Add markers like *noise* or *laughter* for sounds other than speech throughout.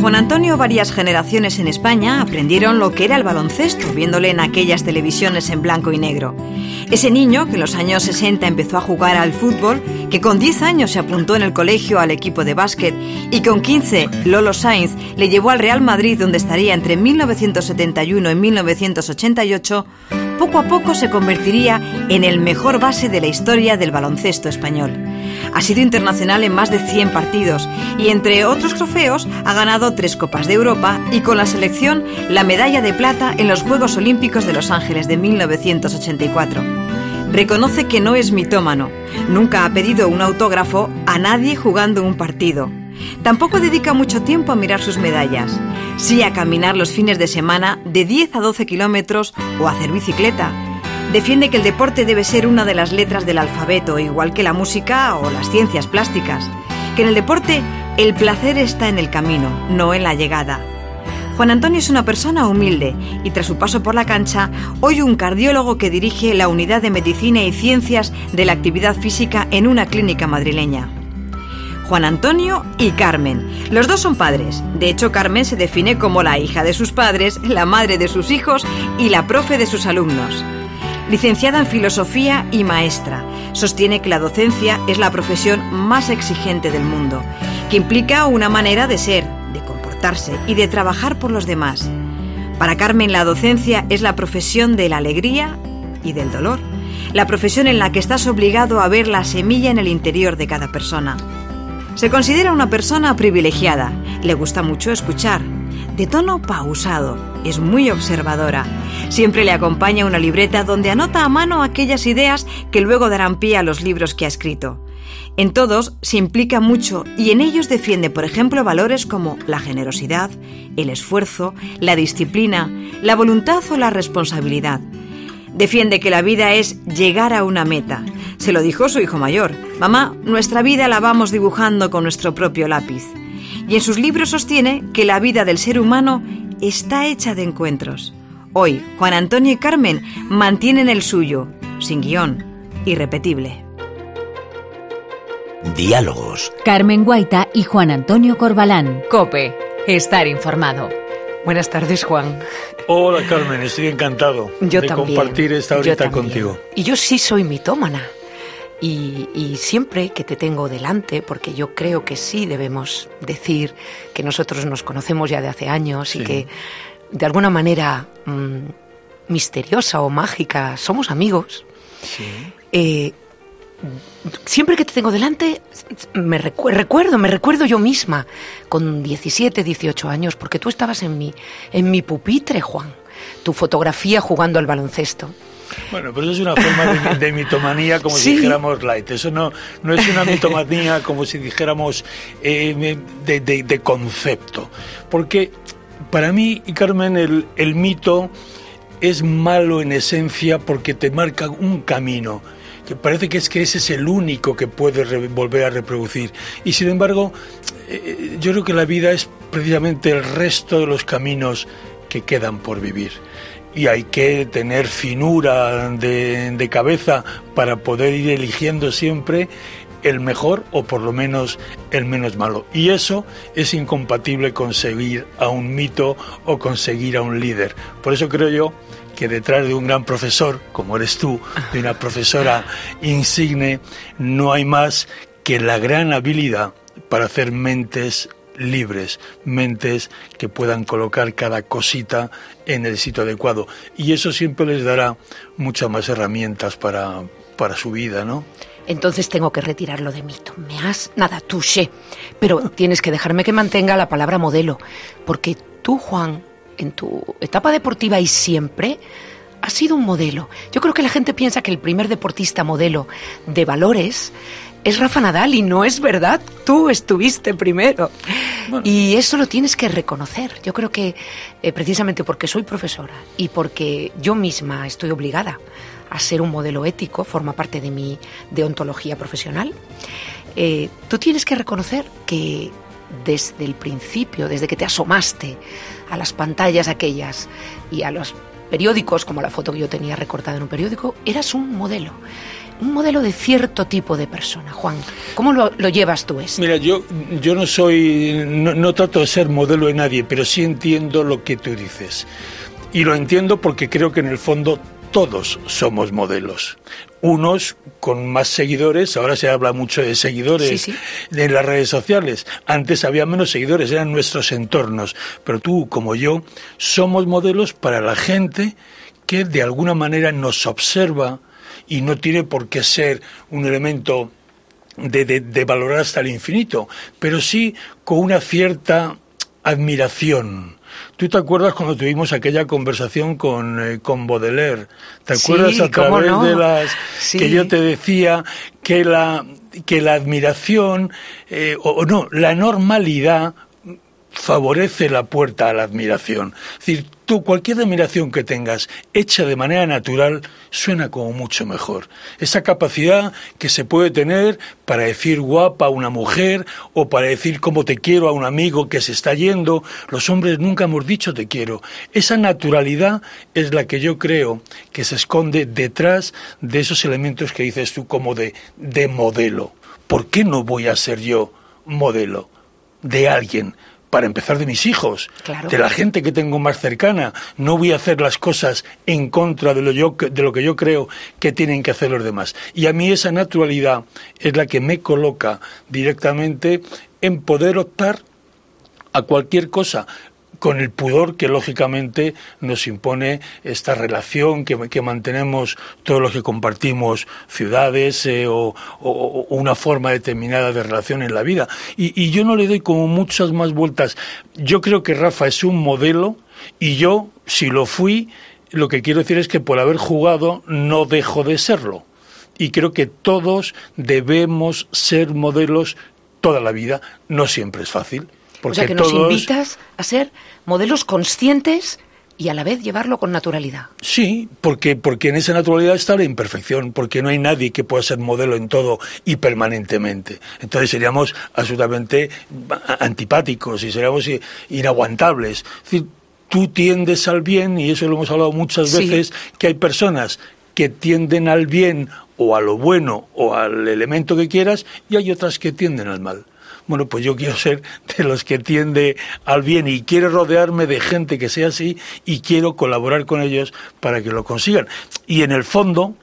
Juan Antonio, varias generaciones en España aprendieron lo que era el baloncesto, viéndole en aquellas televisiones en blanco y negro. Ese niño que en los años 60 empezó a jugar al fútbol, que con 10 años se apuntó en el colegio al equipo de básquet y con 15 Lolo Sainz le llevó al Real Madrid donde estaría entre 1971 y 1988, poco a poco se convertiría en el mejor base de la historia del baloncesto español. Ha sido internacional en más de 100 partidos y entre otros trofeos ha ganado tres Copas de Europa y con la selección la medalla de plata en los Juegos Olímpicos de Los Ángeles de 1984. Reconoce que no es mitómano. Nunca ha pedido un autógrafo a nadie jugando un partido. Tampoco dedica mucho tiempo a mirar sus medallas. Sí a caminar los fines de semana de 10 a 12 kilómetros o a hacer bicicleta. Defiende que el deporte debe ser una de las letras del alfabeto, igual que la música o las ciencias plásticas. Que en el deporte el placer está en el camino, no en la llegada. Juan Antonio es una persona humilde y tras su paso por la cancha, hoy un cardiólogo que dirige la unidad de medicina y ciencias de la actividad física en una clínica madrileña. Juan Antonio y Carmen. Los dos son padres. De hecho, Carmen se define como la hija de sus padres, la madre de sus hijos y la profe de sus alumnos. Licenciada en filosofía y maestra, sostiene que la docencia es la profesión más exigente del mundo, que implica una manera de ser, de comportarse y de trabajar por los demás. Para Carmen la docencia es la profesión de la alegría y del dolor, la profesión en la que estás obligado a ver la semilla en el interior de cada persona. Se considera una persona privilegiada, le gusta mucho escuchar, de tono pausado, es muy observadora. Siempre le acompaña una libreta donde anota a mano aquellas ideas que luego darán pie a los libros que ha escrito. En todos se implica mucho y en ellos defiende, por ejemplo, valores como la generosidad, el esfuerzo, la disciplina, la voluntad o la responsabilidad. Defiende que la vida es llegar a una meta. Se lo dijo su hijo mayor. Mamá, nuestra vida la vamos dibujando con nuestro propio lápiz. Y en sus libros sostiene que la vida del ser humano está hecha de encuentros. Hoy, Juan Antonio y Carmen mantienen el suyo, sin guion, irrepetible. Diálogos. Carmen Guaita y Juan Antonio Corbalán. Cope, estar informado. Buenas tardes, Juan. Hola, Carmen, estoy encantado Yo de también. compartir esta horita contigo. Y yo sí soy mitómana. Y, y siempre que te tengo delante, porque yo creo que sí debemos decir que nosotros nos conocemos ya de hace años y que de alguna manera mm, misteriosa o mágica somos amigos, Sí. eh, siempre que te tengo delante, me recu- recuerdo, me recuerdo yo misma, con 17, 18 años, porque tú estabas en mi, en mi pupitre, Juan, tu fotografía jugando al baloncesto. Bueno, pero eso es una forma de, de mitomanía como Sí. si dijéramos light. Eso no, no es una *laughs* mitomanía como si dijéramos eh, de, de- de concepto. Porque para mí, y Carmen, el, el mito es malo en esencia porque te marca un camino que parece que es que ese es el único que puede volver a reproducir. Y sin embargo, eh, yo creo que la vida es precisamente el resto de los caminos que quedan por vivir. Y hay que tener finura de, cabeza para poder ir eligiendo siempre el mejor o por lo menos el menos malo. Y eso es incompatible con seguir a un mito o conseguir a un líder. Por eso creo yo que detrás de un gran profesor, como eres tú, de una profesora insigne, no hay más que la gran habilidad para hacer mentes libres, mentes que puedan colocar cada cosita en el sitio adecuado. Y eso siempre les dará muchas más herramientas para, para su vida, ¿no? Entonces tengo que retirarlo de mito. Me has nada touché. Pero *laughs* tienes que dejarme que mantenga la palabra modelo. Porque tú, Juan, en tu etapa deportiva y siempre, has sido un modelo. Yo creo que la gente piensa que el primer deportista modelo de valores es Rafa Nadal y no es verdad. Tú estuviste primero. Y eso lo tienes que reconocer. Yo creo que eh, precisamente porque soy profesora y porque yo misma estoy obligada a ser un modelo ético, forma parte de mi deontología profesional, eh, tú tienes que reconocer que desde el principio, desde que te asomaste a las pantallas aquellas y a los periódicos, como la foto que yo tenía recortada en un periódico, eras un modelo. Un modelo de cierto tipo de persona, Juan. ¿Cómo lo, llevas tú eso? Mira, yo, yo no soy, no trato de ser modelo de nadie, pero sí entiendo lo que tú dices. Y lo entiendo porque creo que en el fondo todos somos modelos. Unos con más seguidores, ahora se habla mucho de seguidores en las redes sociales. Antes había menos seguidores, eran nuestros entornos. Pero tú, como yo, somos modelos para la gente que de alguna manera nos observa y no tiene por qué ser un elemento de, de valorar hasta el infinito, pero sí con una cierta admiración ¿Tú te acuerdas cuando tuvimos aquella conversación con, eh, con Baudelaire? ¿Te acuerdas a través de las que yo te decía que la, que la admiración, eh, o, no, la normalidad favorece la puerta a la admiración. Es decir, tú cualquier admiración que tengas hecha de manera natural suena como mucho mejor. Esa capacidad que se puede tener para decir guapa a una mujer o para decir cómo te quiero a un amigo que se está yendo, los hombres nunca hemos dicho te quiero. Esa naturalidad es la que yo creo que se esconde detrás de esos elementos que dices tú como de, de modelo. ¿Por qué no voy a ser yo modelo de alguien? Para empezar de mis hijos, de la gente que tengo más cercana. No voy a hacer las cosas en contra de lo, yo, de lo que yo creo que tienen que hacer los demás. Y a mí esa naturalidad es la que me coloca directamente en poder optar a cualquier cosa con el pudor que lógicamente nos impone esta relación que, mantenemos todos los que compartimos ciudades eh, o, una forma determinada de relación en la vida. Y, yo no le doy como muchas más vueltas. Yo creo que Rafa es un modelo y yo, si lo fui, lo que quiero decir es que por haber jugado no dejo de serlo. Y creo que todos debemos ser modelos toda la vida. No siempre es fácil o sea que nos invitas a ser modelos conscientes y a la vez llevarlo con naturalidad. Sí, porque, porque en esa naturalidad está la imperfección, porque no hay nadie que pueda ser modelo en todo y permanentemente. Entonces seríamos absolutamente antipáticos y seríamos inaguantables. Es decir, tú tiendes al bien, y eso lo hemos hablado muchas veces, que hay personas que tienden al bien o a lo bueno o al elemento que quieras, y hay otras que tienden al mal. Bueno, pues yo quiero ser de los que tiende al bien y quiero rodearme de gente que sea así y quiero colaborar con ellos para que lo consigan. Y en el fondo,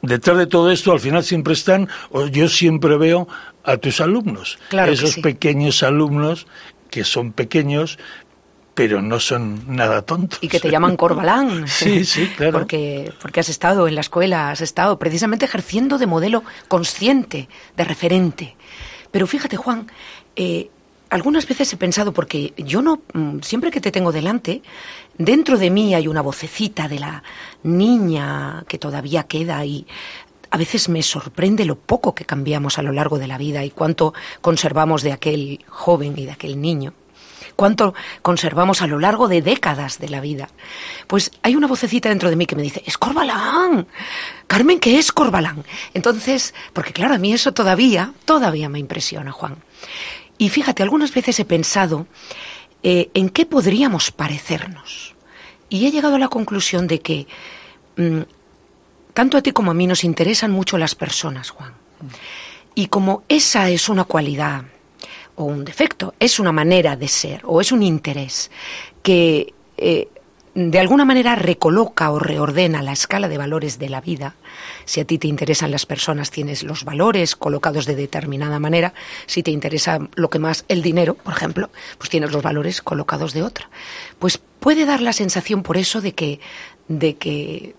detrás de todo esto, al final siempre están, o yo siempre veo a tus alumnos, esos pequeños alumnos que son pequeños, pero no son nada tontos. Y que te llaman Corbalán. *laughs* sí, sí, claro. Porque, porque has estado en la escuela, has estado precisamente ejerciendo de modelo consciente, de referente. Pero fíjate, Juan, eh, algunas veces he pensado, porque yo no, mm, siempre que te tengo delante, dentro de mí hay una vocecita de la niña que todavía queda y a veces me sorprende lo poco que cambiamos a lo largo de la vida y cuánto conservamos de aquel joven y de aquel niño cuánto conservamos a lo largo de décadas de la vida. Pues hay una vocecita dentro de mí que me dice, es Corbalán. Carmen, ¿qué es Corbalán? Entonces, porque claro, a mí eso todavía, todavía me impresiona, Juan. Y fíjate, algunas veces he pensado eh, en qué podríamos parecernos. Y he llegado a la conclusión de que mm, tanto a ti como a mí nos interesan mucho las personas, Juan. Y como esa es una cualidad o un defecto, es una manera de ser o es un interés que eh, de alguna manera recoloca o reordena la escala de valores de la vida. Si a ti te interesan las personas, tienes los valores colocados de determinada manera. Si te interesa lo que más, el dinero, por ejemplo, pues tienes los valores colocados de otra. Pues puede dar la sensación por eso de que, de que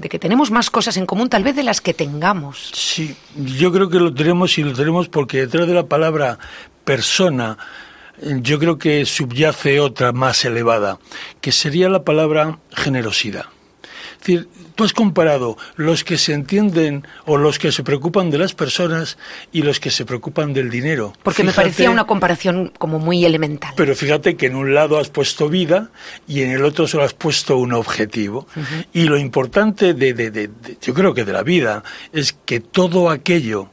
de que tenemos más cosas en común tal vez de las que tengamos. Sí, yo creo que lo tenemos y lo tenemos porque detrás de la palabra persona yo creo que subyace otra más elevada, que sería la palabra generosidad. Es decir, tú has comparado los que se entienden o los que se preocupan de las personas y los que se preocupan del dinero. Porque me parecía una comparación como muy elemental. Pero fíjate que en un lado has puesto vida y en el otro solo has puesto un objetivo. Y lo importante de, de, yo creo que de la vida, es que todo aquello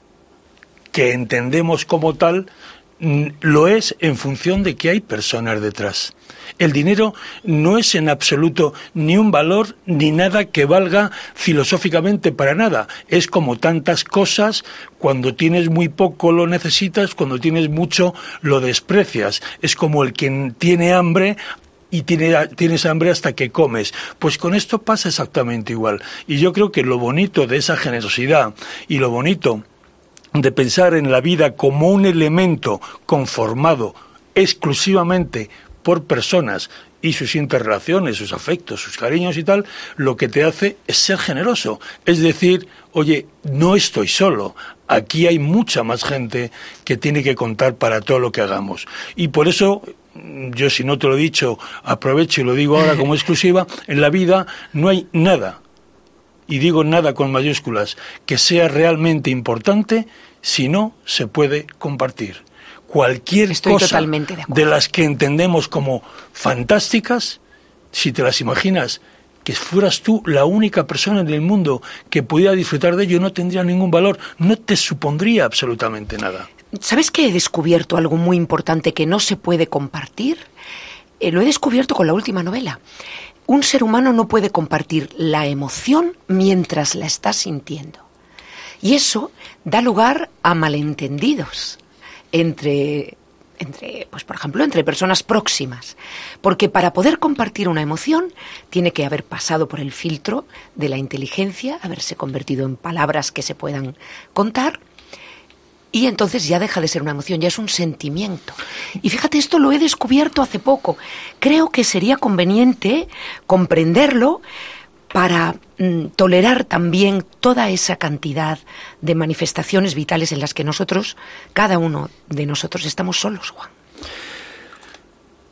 que entendemos como tal lo es en función de que hay personas detrás. El dinero no es en absoluto ni un valor ni nada que valga filosóficamente para nada. Es como tantas cosas, cuando tienes muy poco lo necesitas, cuando tienes mucho lo desprecias. Es como el quien tiene hambre y tienes hambre hasta que comes. Pues con esto pasa exactamente igual. Y yo creo que lo bonito de esa generosidad y lo bonito de pensar en la vida como un elemento conformado exclusivamente por personas y sus interrelaciones, sus afectos, sus cariños y tal, lo que te hace es ser generoso. Es decir, oye, no estoy solo, aquí hay mucha más gente que tiene que contar para todo lo que hagamos. Y por eso, yo si no te lo he dicho, aprovecho y lo digo ahora como *laughs* exclusiva, en la vida no hay nada, y digo nada con mayúsculas, que sea realmente importante si no se puede compartir cualquier cosa de, las que entendemos como fantásticas, si te las imaginas, que fueras tú la única persona en el mundo que pudiera disfrutar de ello, no tendría ningún valor, no te supondría absolutamente nada. ¿Sabes que he descubierto algo muy importante que no se puede compartir? Eh, lo he descubierto con la última novela. Un ser humano no puede compartir la emoción mientras la está sintiendo. Y eso da lugar a malentendidos entre entre, pues por ejemplo, entre personas próximas. Porque para poder compartir una emoción tiene que haber pasado por el filtro de la inteligencia, haberse convertido en palabras que se puedan contar. Y entonces ya deja de ser una emoción, ya es un sentimiento. Y fíjate, esto lo he descubierto hace poco. Creo que sería conveniente comprenderlo para mm, tolerar también toda esa cantidad de manifestaciones vitales en las que nosotros, cada uno de nosotros, estamos solos, Juan.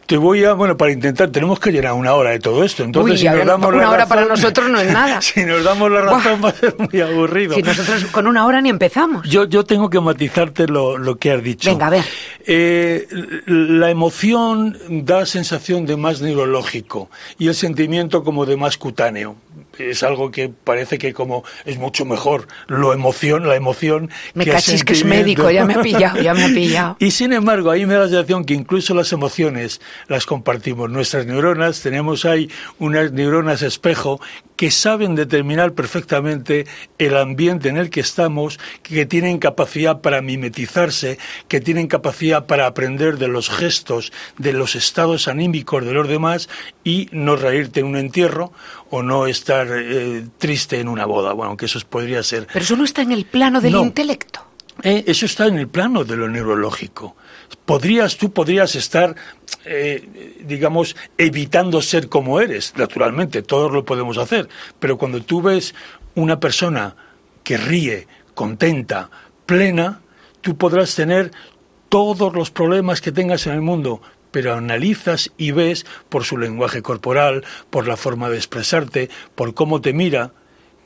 Te voy a, bueno, para intentar, tenemos que llenar una hora de todo esto. Entonces, si nos damos una hora para nosotros no es *laughs* nada. si nos damos la razón va a ser muy aburrido. Si nosotros con una hora ni empezamos. Yo, yo tengo que matizarte lo, lo que has dicho. Venga, a ver. Eh, la emoción da sensación de más neurológico y el sentimiento como de más cutáneo es algo que parece que como es mucho mejor lo emoción, la emoción. Me cachis que es médico, ya me ha pillado, ya me ha pillado. *laughs* Y sin embargo, ahí me da la sensación que incluso las emociones las compartimos. Nuestras neuronas, tenemos ahí unas neuronas espejo que saben determinar perfectamente el ambiente en el que estamos, que tienen capacidad para mimetizarse, que tienen capacidad para aprender de los gestos, de los estados anímicos de los demás y no reírte en un entierro o no estar eh, triste en una boda. Bueno, que eso podría ser. Pero eso no está en el plano del intelecto. Eh, eso está en el plano de lo neurológico. Podrías, tú podrías estar, eh, digamos, evitando ser como eres, naturalmente, todos lo podemos hacer, pero cuando tú ves una persona que ríe, contenta, plena, tú podrás tener todos los problemas que tengas en el mundo, pero analizas y ves por su lenguaje corporal, por la forma de expresarte, por cómo te mira,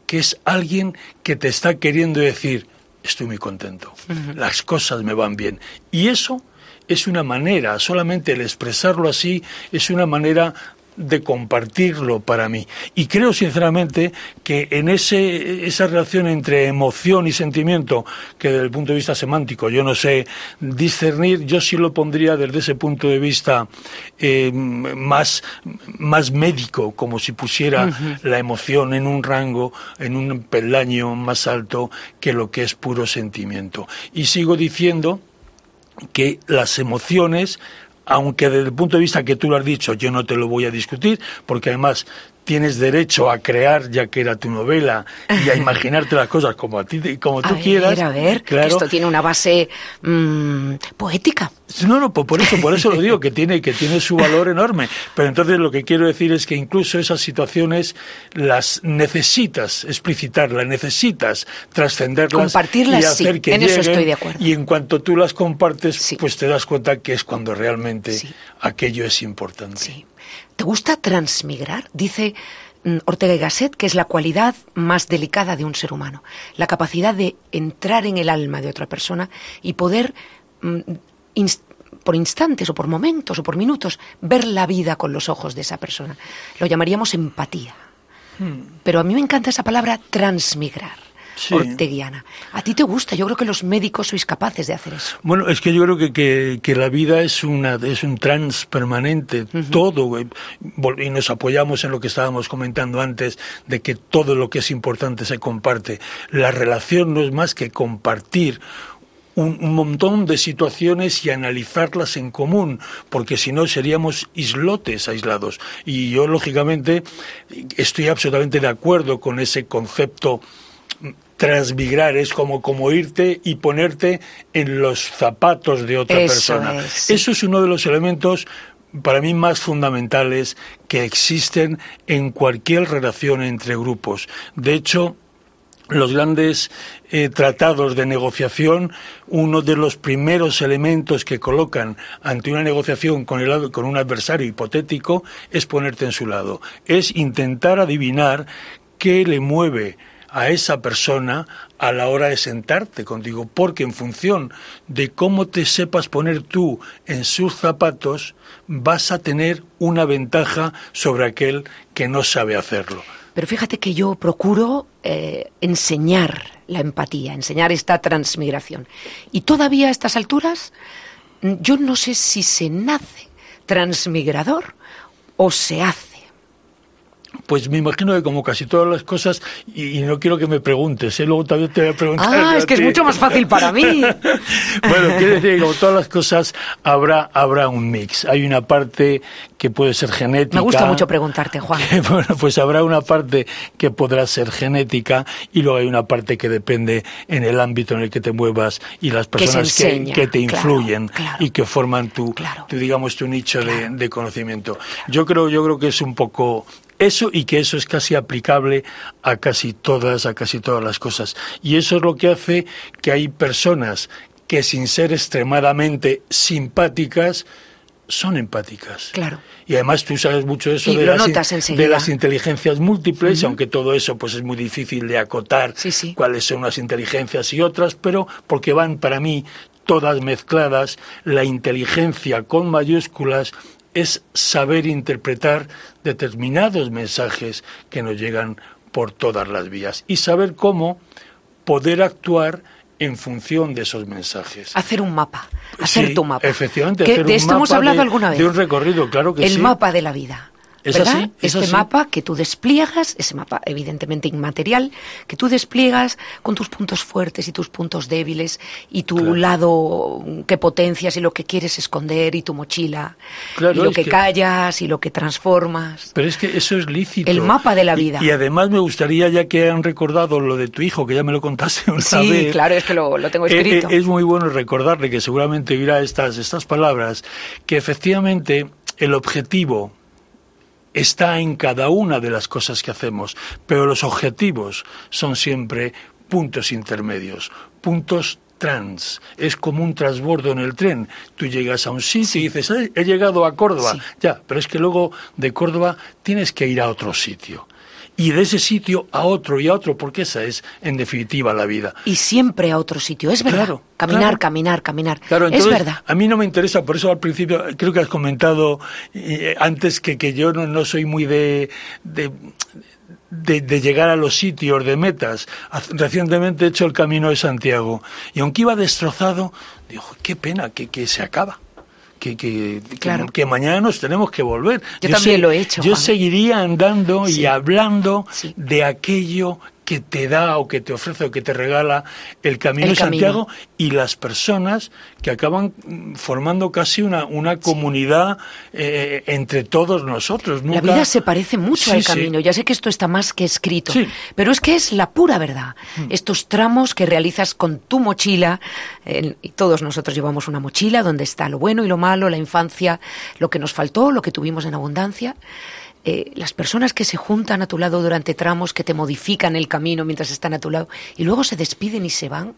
que es alguien que te está queriendo decir, estoy muy contento, las cosas me van bien. Y eso es una manera, solamente el expresarlo así es una manera de compartirlo para mí. Y creo sinceramente que en ese, esa relación entre emoción y sentimiento, que desde el punto de vista semántico yo no sé discernir, yo sí lo pondría desde ese punto de vista eh, más, más médico, como si pusiera la emoción en un rango, en un peldaño más alto que lo que es puro sentimiento. Y sigo diciendo que las emociones aunque desde el punto de vista que tú lo has dicho, yo no te lo voy a discutir, porque además tienes derecho a crear, ya que era tu novela, y a *laughs* imaginarte las cosas como a ti, como tú quieras. A ver, claro. esto tiene una base mm, poética. No, no, por eso, por eso lo digo, *laughs* que tiene, que tiene su valor enorme. Pero entonces lo que quiero decir es que incluso esas situaciones las necesitas explicitar, las necesitas trascenderlas Compartirlas, y hacer que en eso estoy de acuerdo. Y en cuanto tú las compartes, pues te das cuenta que es cuando realmente aquello es importante. Sí. ¿Te gusta transmigrar? Dice mm, Ortega y Gasset que es la cualidad más delicada de un ser humano, la capacidad de entrar en el alma de otra persona y poder mm, por instantes o por momentos o por minutos ver la vida con los ojos de esa persona. Lo llamaríamos empatía. Hmm. Pero a mí me encanta esa palabra transmigrar. Orteguiana. ¿A ti te gusta? Yo creo que los médicos sois capaces de hacer eso. Bueno, es que yo creo que, que, la vida es, una, es un trans permanente, todo, y nos apoyamos en lo que estábamos comentando antes, de que todo lo que es importante se comparte. La relación no es más que compartir un, montón de situaciones y analizarlas en común, porque si no seríamos islotes aislados. Y yo, lógicamente, estoy absolutamente de acuerdo con ese concepto transmigrar, es como, como irte y ponerte en los zapatos de otra persona. Eso es uno de los elementos para mí más fundamentales que existen en cualquier relación entre grupos. De hecho, los grandes eh, tratados de negociación, uno de los primeros elementos que colocan ante una negociación con, el, con un adversario hipotético es ponerte en su lado, es intentar adivinar qué le mueve a esa persona a la hora de sentarte contigo, porque en función de cómo te sepas poner tú en sus zapatos, vas a tener una ventaja sobre aquel que no sabe hacerlo. Pero fíjate que yo procuro eh, enseñar la empatía, enseñar esta transmigración. Y todavía a estas alturas, yo no sé si se nace transmigrador o se hace. Pues me imagino que como casi todas las cosas, y, no quiero que me preguntes, ¿eh? luego también te voy a preguntar. Ah, es que es mucho más fácil para mí. *laughs* bueno, quiere decir que como todas las cosas habrá, habrá un mix. Hay una parte que puede ser genética. Me gusta mucho preguntarte, Juan. *laughs* bueno, pues habrá una parte que podrá ser genética y luego hay una parte que depende en el ámbito en el que te muevas y las personas que, te influyen y que forman tu, digamos, tu nicho de, de, conocimiento. Yo creo, yo creo que es un poco eso y que eso es casi aplicable a casi todas, a casi todas las cosas. Y eso es lo que hace que hay personas que sin ser extremadamente simpáticas, son empáticas. Claro. Y además tú sabes mucho eso de, las, inteligencias múltiples, aunque todo eso pues es muy difícil de acotar cuáles son las inteligencias y otras, pero porque van para mí todas mezcladas, la inteligencia con mayúsculas es saber interpretar determinados mensajes que nos llegan por todas las vías y saber cómo poder actuar en función de esos mensajes. Hacer un mapa, hacer tu mapa. Efectivamente, hacer de esto hemos hablado alguna vez. De un recorrido, claro que sí. El mapa de la vida. ¿Es Así, este mapa que tú despliegas, ese mapa evidentemente inmaterial, que tú despliegas con tus puntos fuertes y tus puntos débiles y tu lado que potencias y lo que quieres esconder y tu mochila y lo que, callas y lo que transformas. Pero es que eso es lícito. El mapa de la vida. Y, además me gustaría, ya que han recordado lo de tu hijo, que ya me lo contaste una sí, vez. Sí, claro, es que lo, tengo eh, escrito. Eh, es muy bueno recordarle que seguramente oirá estas, estas palabras, que efectivamente el objetivo está en cada una de las cosas que hacemos, pero los objetivos son siempre puntos intermedios, puntos trans. Es como un transbordo en el tren. Tú llegas a un sitio y dices, he llegado a Córdoba. Ya, pero es que luego de Córdoba tienes que ir a otro sitio y de ese sitio a otro y a otro, porque esa es, en definitiva, la vida. Y siempre a otro sitio, es verdad. Claro, caminar, caminar, caminar. Claro, es verdad. A mí no me interesa, por eso al principio creo que has comentado eh, antes que, que yo no, no soy muy de, de de, llegar a los sitios, de metas. Recientemente he hecho el camino de Santiago y aunque iba destrozado, digo, qué pena que, que se acaba que, que, que, mañana nos tenemos que volver. Yo, también lo he hecho. Yo seguiría andando y hablando de aquello que te da o que te ofrece o que te regala el Camino de Santiago y las personas que acaban formando casi una, una comunidad eh, entre todos nosotros. La vida se parece mucho al camino. Ya sé que esto está más que escrito, pero es que es la pura verdad. Mm. Estos tramos que realizas con tu mochila, y todos nosotros llevamos una mochila donde está lo bueno y lo malo, la infancia, lo que nos faltó, lo que tuvimos en abundancia. Eh, las personas que se juntan a tu lado durante tramos, que te modifican el camino mientras están a tu lado y luego se despiden y se van.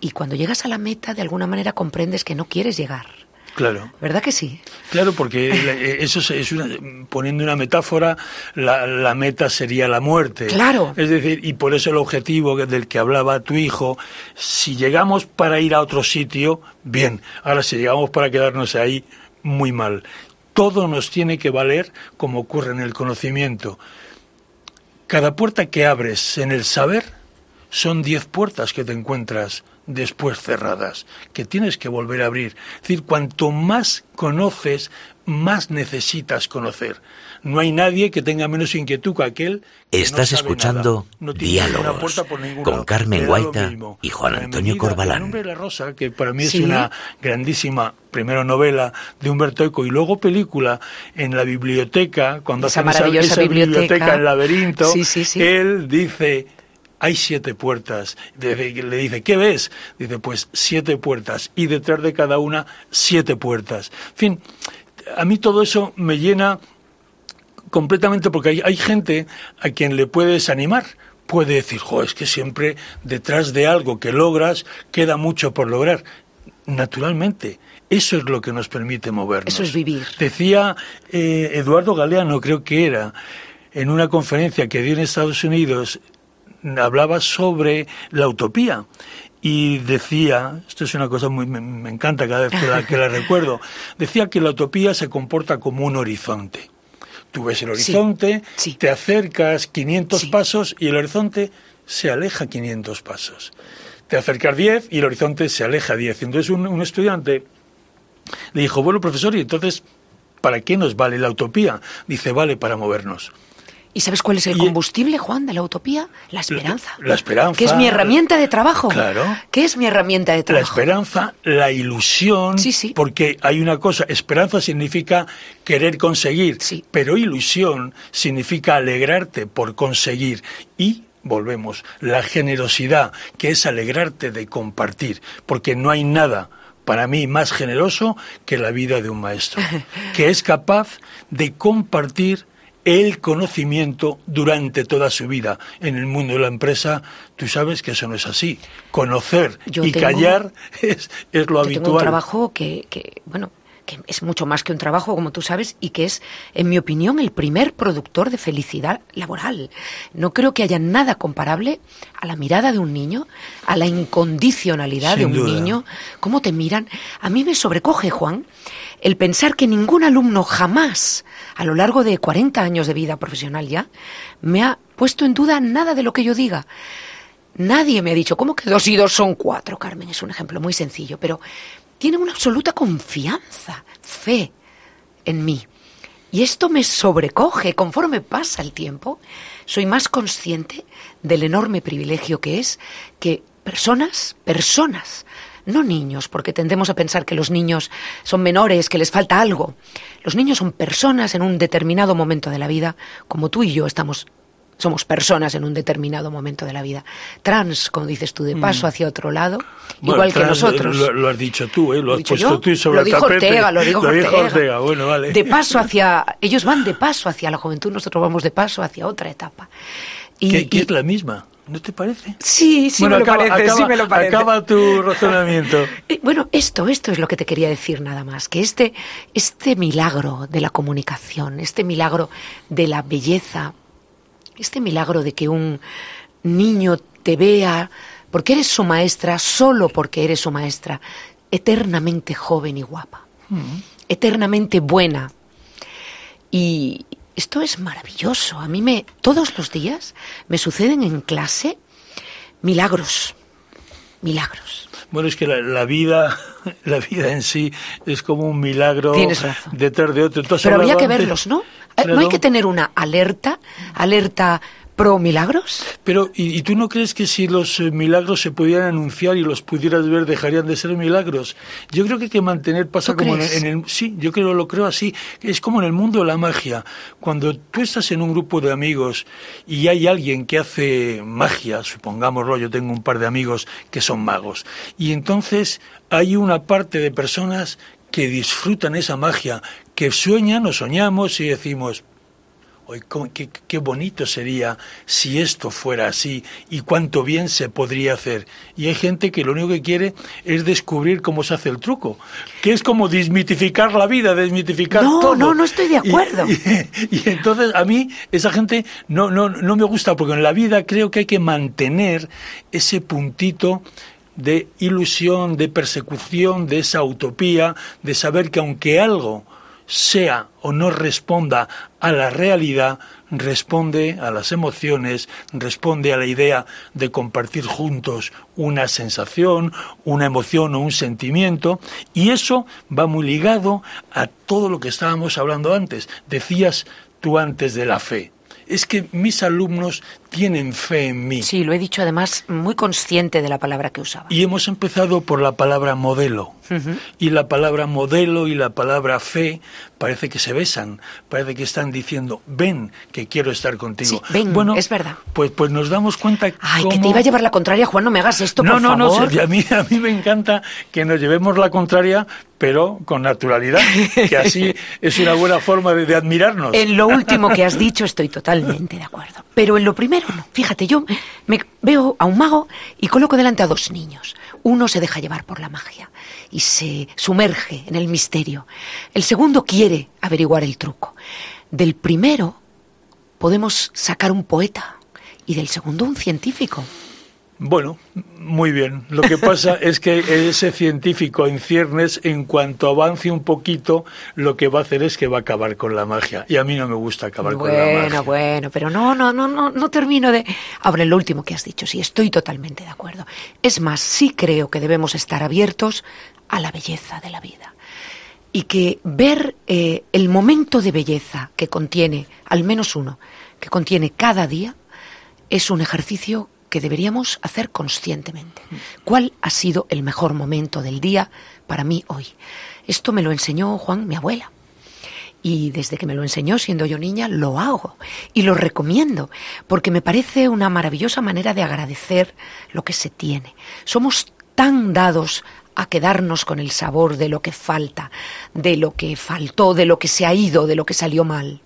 Y cuando llegas a la meta, de alguna manera comprendes que no quieres llegar. Claro. ¿Verdad que sí? Claro, porque *laughs* eh, eso es una, poniendo una metáfora, la, la, meta sería la muerte. Claro. Es decir, y por eso el objetivo del que hablaba tu hijo, si llegamos para ir a otro sitio, bien. Ahora, si llegamos para quedarnos ahí, muy mal todo nos tiene que valer como ocurre en el conocimiento. Cada puerta que abres en el saber son diez puertas que te encuentras después cerradas, que tienes que volver a abrir. Es decir, cuanto más conoces, más necesitas conocer. No hay nadie que tenga menos inquietud que aquel. Que Estás no escuchando nada. No Diálogos con. Carmen Guaita y Juan Antonio medida- Corbalán. El nombre de la rosa, que para mí Sí. es una grandísima, primero novela de Humberto Eco y luego película en la biblioteca, cuando Esa hacen esa, maravillosa esa biblioteca, biblioteca. el laberinto, Sí, sí, sí. él dice hay siete puertas. Le dice, ¿qué ves? Dice, pues siete puertas. Y detrás de cada una, siete puertas. En fin, a mí todo eso me llena completamente porque hay, hay gente a quien le puede desanimar. Puede decir, jo, es que siempre detrás de algo que logras queda mucho por lograr. Naturalmente, eso es lo que nos permite movernos. Eso es vivir. Decía eh, Eduardo Galeano, creo que era, en una conferencia que dio en Estados Unidos, hablaba sobre la utopía y decía, esto es una cosa muy, me, me encanta cada vez que la, que la recuerdo, decía que la utopía se comporta como un horizonte. Tú ves el horizonte, sí. te acercas 500 Sí. pasos y el horizonte se aleja 500 pasos. Te acercas 10 y el horizonte se aleja 10. Entonces un, un estudiante le dijo, bueno, profesor, ¿y entonces para qué nos vale la utopía? Dice, vale para movernos. ¿Y sabes cuál es el combustible, Juan, de la utopía? La esperanza. La- la esperanza. Que es mi herramienta de trabajo. Claro. ¿Qué es mi herramienta de La trabajo? esperanza, la ilusión, Sí, sí. porque hay una cosa, esperanza significa querer conseguir, Sí. pero ilusión significa alegrarte por conseguir y volvemos, la generosidad, que es alegrarte de compartir, porque no hay nada para mí más generoso que la vida de un maestro, *laughs* que es capaz de compartir el conocimiento durante toda su vida. En el mundo de la empresa, tú sabes que eso no es así. Conocer Yo y tengo- callar *laughs* es, es lo Yo habitual. tengo un trabajo que, que, bueno, que es mucho más que un trabajo, como tú sabes, y que es, en mi opinión, el primer productor de felicidad laboral. No creo que haya nada comparable a la mirada de un niño, a la incondicionalidad de un duda. niño, cómo te miran. A mí me sobrecoge, Juan, el pensar que ningún alumno jamás, a lo largo de 40 años de vida profesional ya, me ha puesto en duda nada de lo que yo diga. Nadie me ha dicho, ¿cómo que dos y dos son cuatro? Carmen es un ejemplo muy sencillo, pero tienen una absoluta confianza, fe en mí. Y esto me sobrecoge. Conforme pasa el tiempo, soy más consciente del enorme privilegio que es que personas, personas, no niños, porque tendemos a pensar que los niños son menores, que les falta algo. Los niños son personas en un determinado momento de la vida, como tú y yo estamos somos personas en un determinado momento de la vida. Trans, como dices tú, de paso hacia otro lado, Bueno, igual que nosotros. Lo, lo has dicho tú, ¿eh? Lo has puesto yo? tú sobre lo dijo tapete. Ortega, lo dijo Ortega. Bueno, vale. De paso hacia, ellos van de paso hacia la juventud, nosotros vamos de paso hacia otra etapa. Y, que, que y- es la misma, ¿no te parece? Sí, sí bueno, me acaba, lo parece, sí acaba- me lo parece. acaba tu *laughs* razonamiento. Bueno, esto, esto es lo que te quería decir nada más, que este, este milagro de la comunicación, este milagro de la belleza, este milagro de que un niño te vea porque eres su maestra, solo porque eres su maestra, eternamente joven y guapa, eternamente buena. Y esto es maravilloso. A mí me, todos los días me suceden en clase milagros, milagros. Bueno, es que la, la vida, *laughs* la vida en sí es como un milagro detrás de otro. Pero habría que verlos, ¿no? ¿No hay que tener una alerta, alerta pro milagros? Pero, ¿y, y tú no crees que si los eh, milagros se pudieran anunciar y los pudieras ver, dejarían de ser milagros? Yo creo que hay que mantener, pasa ¿Tú como en el, en el- Sí, yo creo, lo creo así. Es como en el mundo de la magia. Cuando tú estás en un grupo de amigos y hay alguien que hace magia, supongámoslo, yo tengo un par de amigos que son magos, y entonces hay una parte de personas que disfrutan esa magia, que sueñan o soñamos y decimos, Hoy, qué, qué bonito sería si esto fuera así y cuánto bien se podría hacer. Y hay gente que lo único que quiere es descubrir cómo se hace el truco, que es como desmitificar la vida, desmitificar No, todo. no, no estoy de Y- acuerdo. *laughs* Y, y entonces a mí esa gente no, no, no me gusta porque en la vida creo que hay que mantener ese puntito de ilusión, de persecución, de esa utopía, de saber que aunque algo sea o no responda a la realidad, responde a las emociones, responde a la idea de compartir juntos una sensación, una emoción o un sentimiento, y eso va muy ligado a todo lo que estábamos hablando antes. Decías tú antes de la fe. Es que mis alumnos tienen fe en mí. Sí, lo he dicho además muy consciente de la palabra que usaba. Y hemos empezado por la palabra modelo. Y la palabra modelo y la palabra fe parece que se besan, parece que están diciendo, ven, que quiero estar contigo. Sí, ven, bueno, es verdad. Pues, pues nos damos cuenta Ay, que te iba a llevar la contraria, Juan, no me hagas esto, no, por no, favor. No, no, a mí, a mí me encanta que nos llevemos la contraria, pero con naturalidad, que así *laughs* es una buena forma de, de admirarnos. En lo último que has dicho estoy totalmente de acuerdo. Pero en lo primero Fíjate, yo me veo a un mago y coloco delante a dos niños. Uno se deja llevar por la magia y se sumerge en el misterio. El segundo quiere averiguar el truco. Del primero podemos sacar un poeta y del segundo un científico. Bueno, muy bien. Lo que pasa *laughs* es que ese científico en ciernes, en cuanto avance un poquito, lo que va a hacer es que va a acabar con la magia. Y a mí no me gusta acabar bueno, con la magia. Bueno, bueno, pero no, no, no, no, no termino de. Ahora, lo último que has dicho, sí, estoy totalmente de acuerdo. Es más, sí creo que debemos estar abiertos a la belleza de la vida. Y que ver eh, el momento de belleza que contiene, al menos uno, que contiene cada día, es un ejercicio que deberíamos hacer conscientemente. ¿Cuál ha sido el mejor momento del día para mí hoy? Esto me lo enseñó Juan, mi abuela. Y desde que me lo enseñó siendo yo niña, lo hago y lo recomiendo, porque me parece una maravillosa manera de agradecer lo que se tiene. Somos tan dados a quedarnos con el sabor de lo que falta, de lo que faltó, de lo que se ha ido, de lo que salió mal,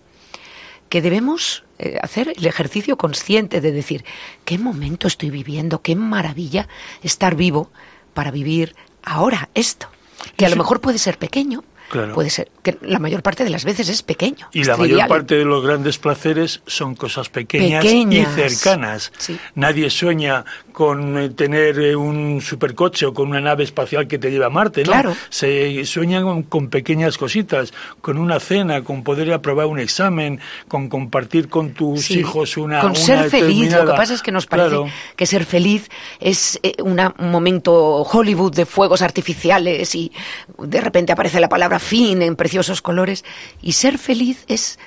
que debemos eh, hacer el ejercicio consciente de decir, qué momento estoy viviendo, qué maravilla estar vivo para vivir ahora esto, que a lo mejor puede ser pequeño, Claro. puede ser que la mayor parte de las veces es pequeño. Y es la trivial. mayor parte de los grandes placeres son cosas pequeñas, Pequeñas. y cercanas. Sí. Nadie sueña con eh, tener eh, un supercoche o con una nave espacial que te lleve a Marte, ¿no? Claro. Se sueñan con, con pequeñas cositas, con una cena, con poder aprobar un examen, con compartir con tus Sí, hijos una con una ser feliz. Lo que pasa es que nos parece Claro. que ser feliz es eh, una- un momento Hollywood de fuegos artificiales y de repente aparece la palabra fin en preciosos colores. Y ser feliz es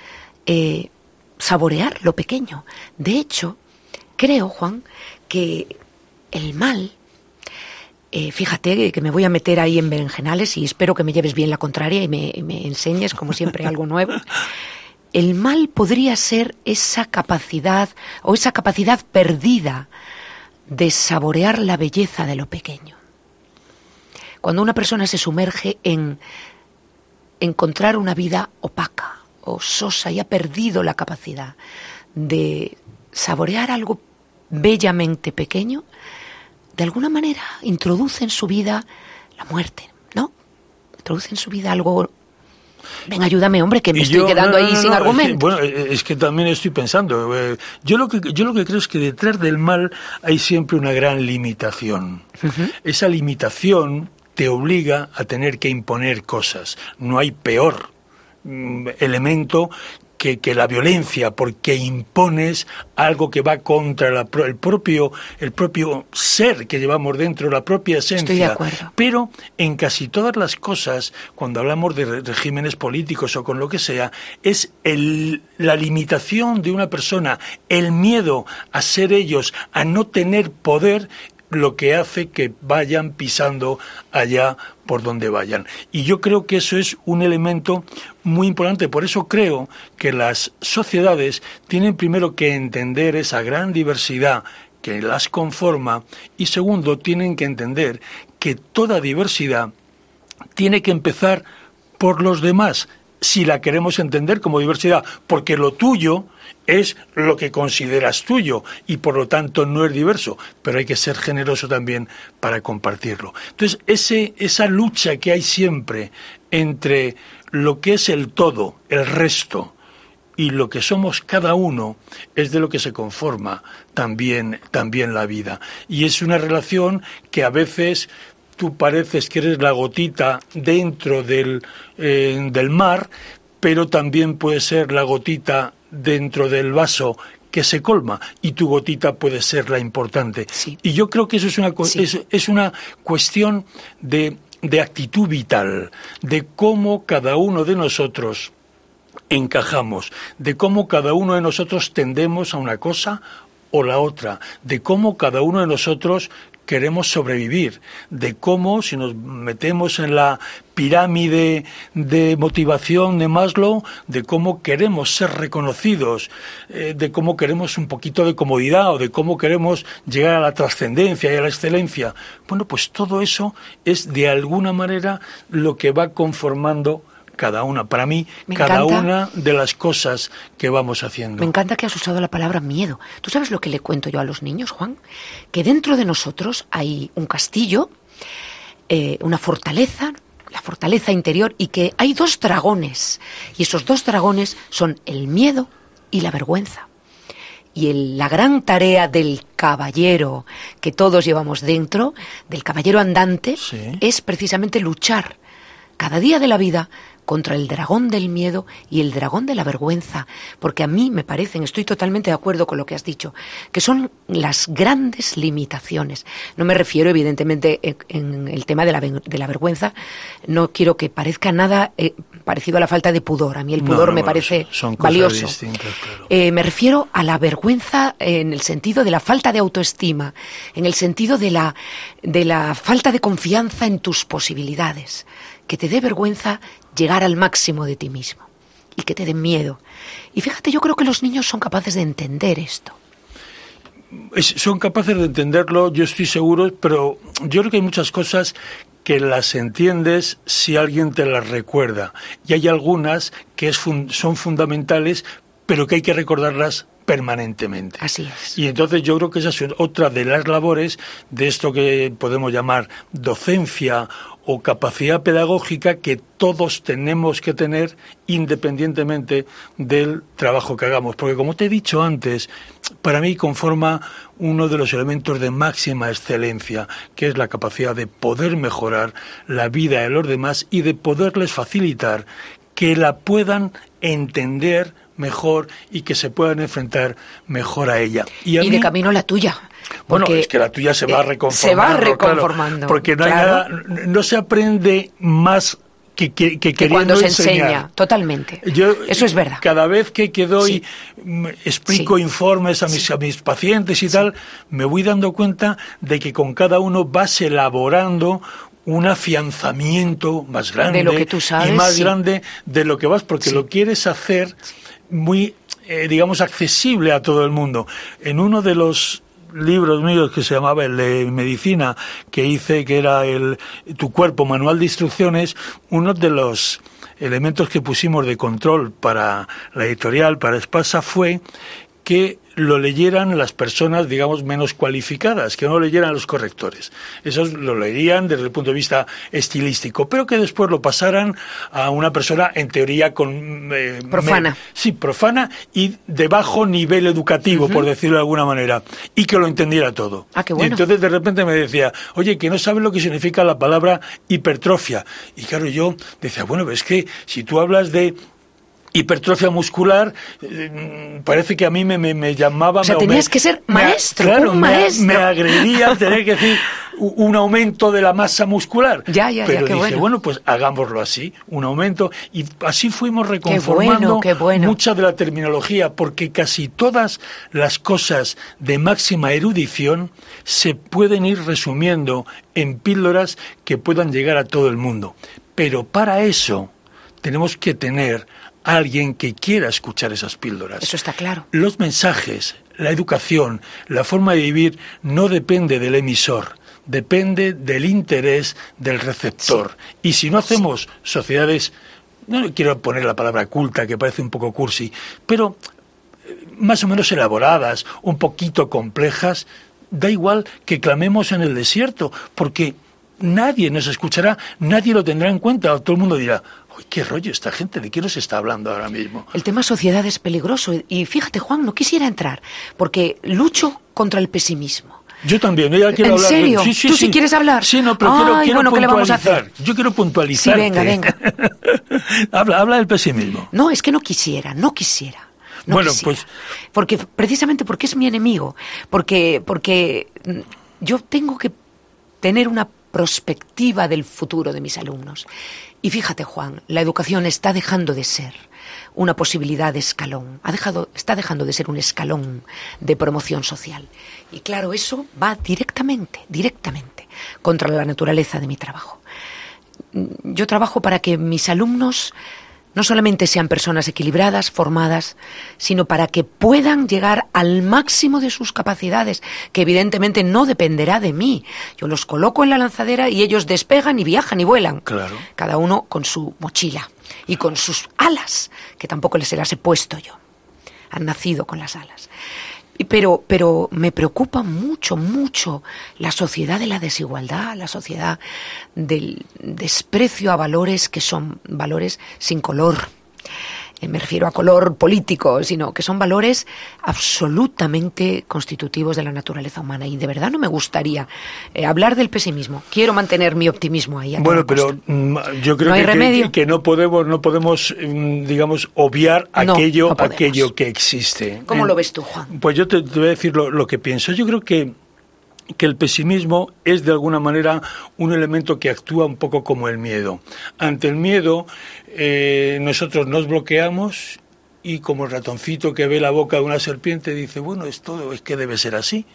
eh, saborear lo pequeño. De hecho, creo, Juan, que el mal eh, fíjate que me voy a meter ahí en berenjenales y espero que me lleves bien la contraria y me, me enseñes, como siempre, algo nuevo. *laughs* El mal podría ser esa capacidad o esa capacidad perdida de saborear la belleza de lo pequeño. Cuando una persona se sumerge en encontrar una vida opaca o sosa y ha perdido la capacidad de saborear algo bellamente pequeño, de alguna manera introduce en su vida la muerte, ¿no? Introduce en su vida algo... Ven, ayúdame, hombre, que me estoy yo- quedando no, no, ahí no, sin argumento. Es que, bueno, eh, es que también estoy pensando. eh, yo, lo que, yo lo que creo es que detrás del mal hay siempre una gran limitación. Esa limitación te obliga a tener que imponer cosas. No hay peor mm, elemento que, que la violencia, porque impones algo que va contra la el, propio, el propio ser que llevamos dentro, la propia esencia. Estoy de acuerdo. Pero en casi todas las cosas, cuando hablamos de re- regímenes políticos o con lo que sea, es el- la limitación de una persona, el miedo a ser ellos, a no tener poder, lo que hace que vayan pisando allá por donde vayan. Y yo creo que eso es un elemento muy importante. Por eso creo que las sociedades tienen primero que entender esa gran diversidad que las conforma y segundo tienen que entender que toda diversidad tiene que empezar por los demás si la queremos entender como diversidad, porque lo tuyo es lo que consideras tuyo y por lo tanto no es diverso, pero hay que ser generoso también para compartirlo. Entonces, esa lucha que hay siempre entre lo que es el todo, el resto, y lo que somos cada uno es de lo que se conforma también, también la vida. Y es una relación que a veces tú pareces que eres la gotita dentro del, eh, del mar, pero también puede ser la gotita dentro del vaso que se colma y tu gotita puede ser la importante. Y yo creo que eso es una, es, una cuestión de, de actitud vital, de cómo cada uno de nosotros encajamos, de cómo cada uno de nosotros tendemos a una cosa o la otra, de cómo cada uno de nosotros queremos sobrevivir, de cómo si nos metemos en la pirámide de motivación de Maslow, de cómo queremos ser reconocidos, eh, de cómo queremos un poquito de comodidad o de cómo queremos llegar a la trascendencia y a la excelencia. Bueno, pues todo eso es de alguna manera lo que va conformando cada una, para mí, cada una de las cosas que vamos haciendo. Me encanta que has usado la palabra miedo. ¿Tú sabes lo que le cuento yo a los niños, Juan? Que dentro de nosotros hay un castillo, eh, una fortaleza, la fortaleza interior, y que hay dos dragones. Y esos dos dragones son el miedo y la vergüenza. Y la gran tarea del caballero que todos llevamos dentro, del caballero andante, es precisamente luchar cada día de la vida contra el dragón del miedo y el dragón de la vergüenza, porque a mí me parecen, estoy totalmente de acuerdo con lo que has dicho, que son las grandes limitaciones. No me refiero, evidentemente, en, el tema de la, de la, vergüenza, no quiero que parezca nada eh, parecido a la falta de pudor. A mí el pudor me parece valioso. Eh, me refiero a la vergüenza en el sentido de la falta de autoestima, en el sentido de la, de la falta de confianza en tus posibilidades que te dé vergüenza llegar al máximo de ti mismo y que te den miedo. Y fíjate, yo creo que los niños son capaces de entender esto. son capaces de entenderlo, yo estoy seguro, pero yo creo que hay muchas cosas que las entiendes si alguien te las recuerda. Y hay algunas que son fundamentales, pero que hay que recordarlas permanentemente. Así es. Y entonces yo creo que esa es otra de las labores de esto que podemos llamar docencia o capacidad pedagógica que todos tenemos que tener independientemente del trabajo que hagamos. Porque como te he dicho antes, para mí conforma uno de los elementos de máxima excelencia, que es la capacidad de poder mejorar la vida de los demás y de poderles facilitar que la puedan entender mejor y que se puedan enfrentar mejor a ella. Y, de camino la tuya. Bueno, es que la tuya se va reconformando. Se va reconformando. porque no, hay nada, no se aprende más que, que, que, cuando se enseña, totalmente. Eso es verdad. Cada vez que, que doy, mm, explico informes a mis, a mis pacientes y tal, me voy dando cuenta de que con cada uno vas elaborando un afianzamiento más grande de lo que tú sabes, y más grande de lo que vas, porque lo quieres hacer muy, eh, digamos, accesible a todo el mundo. En uno de los libros míos que se llamaba el de medicina, que hice, que era el Tu cuerpo, manual de instrucciones, uno de los elementos que pusimos de control para la editorial, para Espasa, fue que lo leyeran las personas, digamos, menos cualificadas, que no lo leyeran los correctores. Esos lo leerían desde el punto de vista estilístico, pero que después lo pasaran a una persona, en teoría, con... Eh, profana. sí, profana y de bajo nivel educativo, por decirlo de alguna manera, y que lo entendiera todo. Ah, qué bueno. Y entonces de repente me decía, oye, que no sabes lo que significa la palabra hipertrofia. Y claro, yo decía, bueno, es que si tú hablas de hipertrofia muscular, eh, parece que a mí me, me, llamaba... O sea, tenías que ser maestro, un maestro. Me, agredía tener que decir un aumento de la masa muscular. *laughs* Ya, ya, Pero ya, dije, bueno. pues hagámoslo así, un aumento. Y así fuimos reconformando mucha de la terminología, porque casi todas las cosas de máxima erudición se pueden ir resumiendo en píldoras que puedan llegar a todo el mundo. Pero para eso tenemos que tener alguien que quiera escuchar esas píldoras. Eso está claro. Los mensajes, la educación, la forma de vivir no depende del emisor, depende del interés del receptor. Y si no hacemos sociedades, no quiero poner la palabra culta, que parece un poco cursi, pero eh, más o menos elaboradas, un poquito complejas, da igual que clamemos en el desierto, porque nadie nos escuchará, nadie lo tendrá en cuenta, todo el mundo dirá, ¿Qué rollo esta gente? ¿De qué nos está hablando ahora mismo? El tema sociedad es peligroso. Y fíjate, Juan, no quisiera entrar, porque lucho contra el pesimismo. Yo también, ella quiero ¿En hablar. serio? Sí, sí, ¿Tú sí sí quieres hablar? Sí, no, pero Ay, quiero, quiero bueno, ¿qué le vamos a puntualizar. hacer? Yo quiero puntualizar. Sí, venga, venga. *laughs* habla, habla del pesimismo. No, es que no quisiera, no quisiera. no Bueno, quisiera. pues- Porque, precisamente porque es mi enemigo. Porque, porque mm, yo tengo que tener una perspectiva del futuro de mis alumnos. Y fíjate, Juan, la educación está dejando de ser una posibilidad de escalón. Ha dejado, está dejando de ser un escalón de promoción social. Y claro, eso va directamente, directamente contra la naturaleza de mi trabajo. Yo trabajo para que mis alumnos no solamente sean personas equilibradas, formadas, sino para que puedan llegar al máximo de sus capacidades, que evidentemente no dependerá de mí. Yo los coloco en la lanzadera y ellos despegan y viajan y vuelan. Claro. Cada uno con su mochila y con sus alas, que tampoco les las he puesto yo. Han nacido con las alas. Pero, pero me preocupa mucho, mucho la sociedad de la desigualdad, la sociedad del desprecio a valores que son valores sin color. Eh, Me refiero a color político, sino que son valores absolutamente constitutivos de la naturaleza humana. Y de verdad no me gustaría eh, hablar del pesimismo. Quiero mantener mi optimismo ahí. Bueno, pero mm, yo creo No que, que- no podemos, no podemos, mm, digamos, obviar No, aquello, no aquello que existe. ¿Cómo lo ves tú, Juan? Pues yo te, te voy a decir lo, lo que pienso. Yo creo que que el pesimismo es de alguna manera un elemento que actúa un poco como el miedo. Ante el miedo eh, nosotros nos bloqueamos y como el ratoncito que ve la boca de una serpiente dice, bueno, esto es que debe ser así.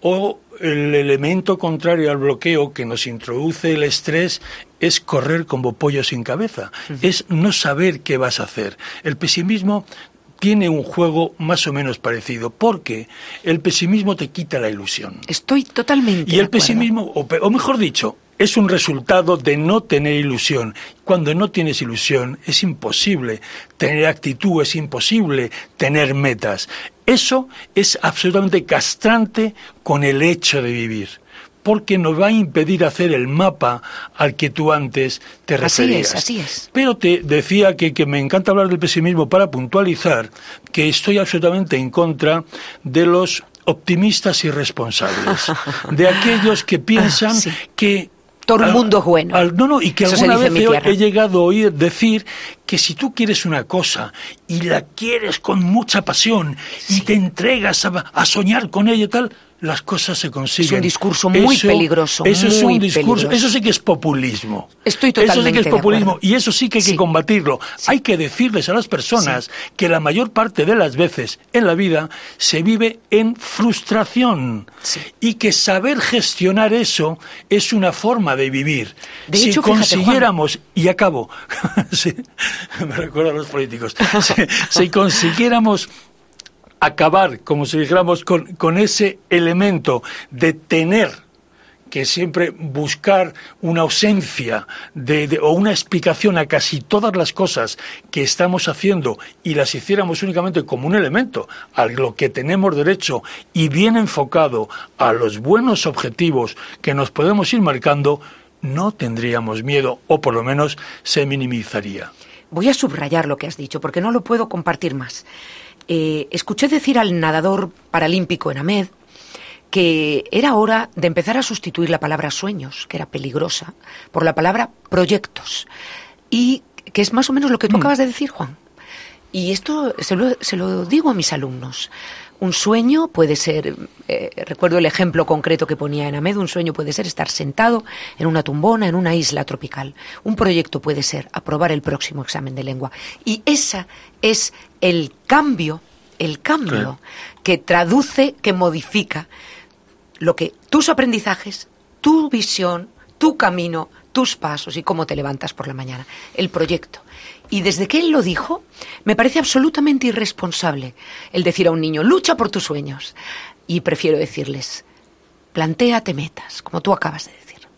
O el elemento contrario al bloqueo que nos introduce el estrés es correr como pollo sin cabeza, es no saber qué vas a hacer. El pesimismo tiene un juego más o menos parecido, porque el pesimismo te quita la ilusión. Estoy totalmente. Y el pesimismo, o, o mejor dicho, es un resultado de no tener ilusión. Cuando no tienes ilusión es imposible tener actitud, es imposible tener metas. Eso es absolutamente castrante con el hecho de vivir. Porque nos va a impedir hacer el mapa al que tú antes te Así referías. es, así es. Pero te decía que, que me encanta hablar del pesimismo para puntualizar que estoy absolutamente en contra de los optimistas irresponsables, de *laughs* aquellos que piensan sí. que Todo el mundo es bueno. al- no, no, y que Eso alguna vez he llegado a oír decir que si tú quieres una cosa y la quieres con mucha pasión y te entregas a, a soñar con ella y tal, las cosas se consiguen. Es un discurso muy peligroso, Eso es un discurso, peligroso. eso sí que es populismo. Estoy Eso sí que totalmente es populismo y eso sí que hay Sí. que combatirlo. Hay que decirles a las personas que la mayor parte de las veces en la vida se vive en frustración y que saber gestionar eso es una forma de vivir. De si hecho, fíjate, Juan. consiguiéramos, y acabo, *laughs* *laughs* me recuerda a los políticos, *laughs* si, si consiguiéramos acabar, como si dijéramos, con, ese elemento de tener que siempre buscar una ausencia o una explicación a casi todas las cosas que estamos haciendo y las hiciéramos únicamente como un elemento a lo que tenemos derecho y bien enfocado a los buenos objetivos que nos podemos ir marcando, no tendríamos miedo o por lo menos se minimizaría. Voy a subrayar lo que has dicho porque no lo puedo compartir más. Eh, escuché decir al nadador paralímpico en Ahmed que era hora de empezar a sustituir la palabra sueños, que era peligrosa, por la palabra proyectos. Y que es más o menos lo que tú acabas de decir, Juan. Y esto se lo, se lo digo a mis alumnos. Un sueño puede ser, eh, recuerdo el ejemplo concreto que ponía en Amed, un sueño puede ser estar sentado en una tumbona en una isla tropical. Un proyecto puede ser aprobar el próximo examen de lengua. Y esa es el cambio, el cambio que traduce, que modifica lo que tus aprendizajes, tu visión, tu camino, tus pasos y cómo te levantas por la mañana, el proyecto. Y desde que él lo dijo, me parece absolutamente irresponsable el decir a un niño, lucha por tus sueños. Y prefiero decirles, plantéate metas, como tú acabas de decir.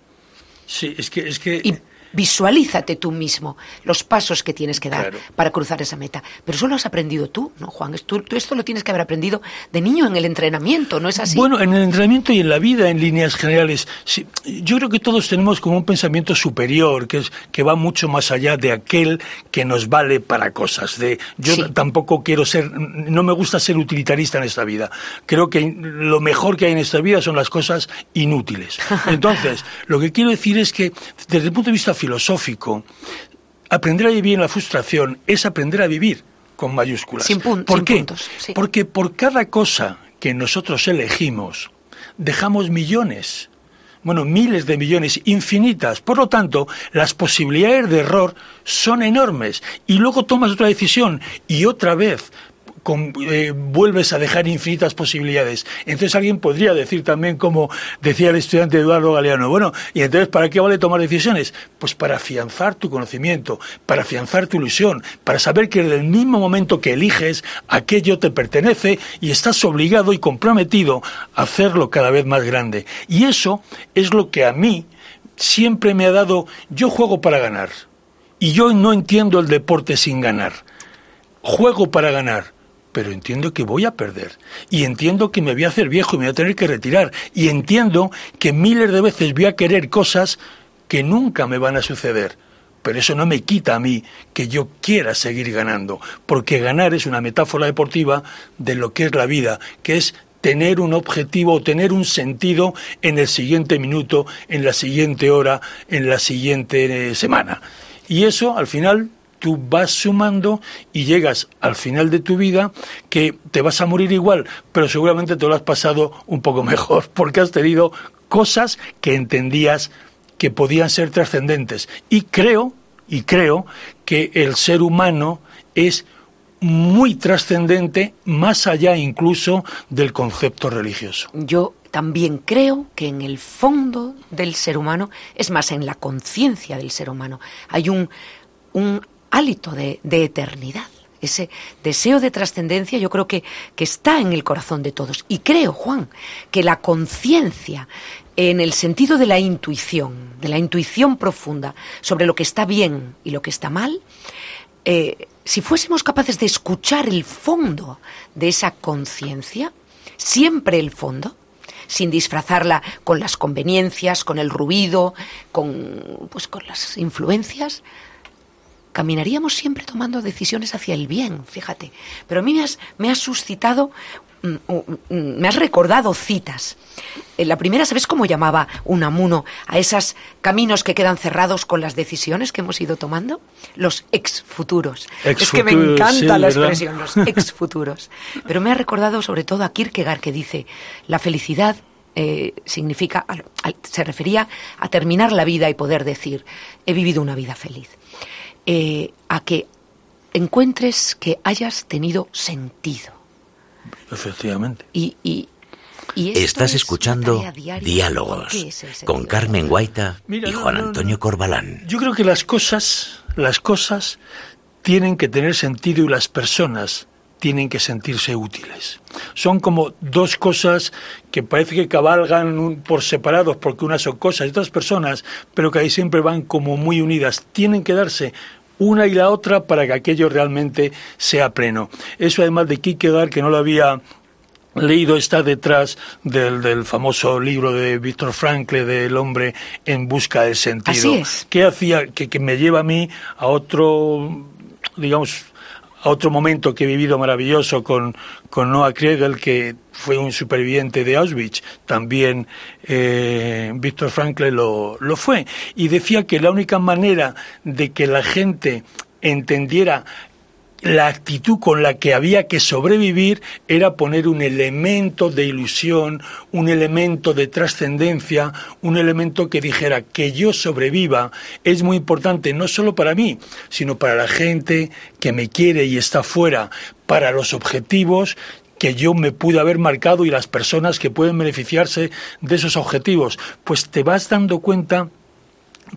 Sí, es que... Es que Y visualízate tú mismo los pasos que tienes que dar Claro. para cruzar esa meta. Pero eso lo has aprendido tú, ¿no, Juan? Tú, tú esto lo tienes que haber aprendido de niño en el entrenamiento, ¿no es así? Bueno, en el entrenamiento y en la vida en líneas generales, sí, yo creo que todos tenemos como un pensamiento superior, que, es, que va mucho más allá de aquel que nos vale para cosas. De, yo Sí. tampoco quiero ser, no me gusta ser utilitarista en esta vida. Creo que lo mejor que hay en esta vida son las cosas inútiles. *laughs* Entonces, lo que quiero decir es que desde el punto de vista filosófico, aprender a vivir en la frustración es aprender a vivir con mayúsculas. Sin ¿Por sin qué? puntos, sí. Porque por cada cosa que nosotros elegimos, dejamos millones, bueno, miles de millones, infinitas. Por lo tanto, las posibilidades de error son enormes. Y luego tomas otra decisión y otra vez con- eh, vuelves a dejar infinitas posibilidades. Entonces alguien podría decir también, como decía el estudiante Eduardo Galeano, bueno, ¿y entonces para qué vale tomar decisiones? Pues para afianzar tu conocimiento, para afianzar tu ilusión, para saber que desde el mismo momento que eliges, aquello te pertenece y estás obligado y comprometido a hacerlo cada vez más grande. Y eso es lo que a mí siempre me ha dado, yo juego para ganar. Y yo no entiendo el deporte sin ganar juego para ganar, pero entiendo que voy a perder. Y entiendo que me voy a hacer viejo y me voy a tener que retirar. Y entiendo que miles de veces voy a querer cosas que nunca me van a suceder. Pero eso no me quita a mí que yo quiera seguir ganando, porque ganar es una metáfora deportiva de lo que es la vida, que es tener un objetivo o tener un sentido en el siguiente minuto, en la siguiente hora, en la siguiente eh, semana. Y eso, al final, tú vas sumando y llegas al final de tu vida que te vas a morir igual, pero seguramente te lo has pasado un poco *laughs* mejor, porque has tenido cosas que entendías que podían ser trascendentes. Y creo, y creo que el ser humano es muy trascendente, más allá incluso del concepto religioso. Yo también creo que en el fondo del ser humano, es más, en la conciencia del ser humano, hay un, un hálito de, eternidad. Ese deseo de trascendencia yo creo que, que está en el corazón de todos. Y creo, Juan, que la conciencia, en el sentido de la intuición, de la intuición profunda sobre lo que está bien y lo que está mal, eh, si fuésemos capaces de escuchar el fondo de esa conciencia, siempre el fondo, sin disfrazarla con las conveniencias, con el ruido, con, pues, con las influencias, caminaríamos siempre tomando decisiones hacia el bien, fíjate. Pero a mí me has, me has suscitado, mm, mm, me has recordado citas. Eh, La primera, ¿sabes cómo llamaba Unamuno a esos caminos que quedan cerrados con las decisiones que hemos ido tomando? Los ex-futuros. Es que me encanta sí, la ¿verdad? expresión, los *laughs* ex-futuros. Pero me ha recordado sobre todo a Kierkegaard que dice, la felicidad eh, significa, al- al- se refería a terminar la vida y poder decir, he vivido una vida feliz. Eh, a que encuentres que hayas tenido sentido. Efectivamente. Y, y, Estás es escuchando tarea diaria. ¿Por Diálogos es con? Carmen Guaita Mira, y Juan no, no. Antonio Corbalán. Yo creo que las cosas, las cosas tienen que tener sentido y las personas tienen que sentirse útiles. Son como dos cosas que parece que cabalgan un- por separados porque unas son cosas y otras personas, pero que ahí siempre van como muy unidas. Tienen que darse una y la otra para que aquello realmente sea pleno. Eso además de Kierkegaard, que no lo había leído está detrás del, del famoso libro de Víctor Frankl del hombre en busca del sentido. Así es. ¿Qué hacía que, que me lleva a mí a otro, digamos, a otro momento que he vivido maravilloso con, con Noah Kriegel, que fue un superviviente de Auschwitz. También eh, Víctor Frankl lo, lo fue. Y decía que la única manera de que la gente entendiera la actitud con la que había que sobrevivir era poner un elemento de ilusión, un elemento de trascendencia, un elemento que dijera que yo sobreviva es muy importante no solo para mí, sino para la gente que me quiere y está fuera, para los objetivos que yo me pude haber marcado y las personas que pueden beneficiarse de esos objetivos. Pues te vas dando cuenta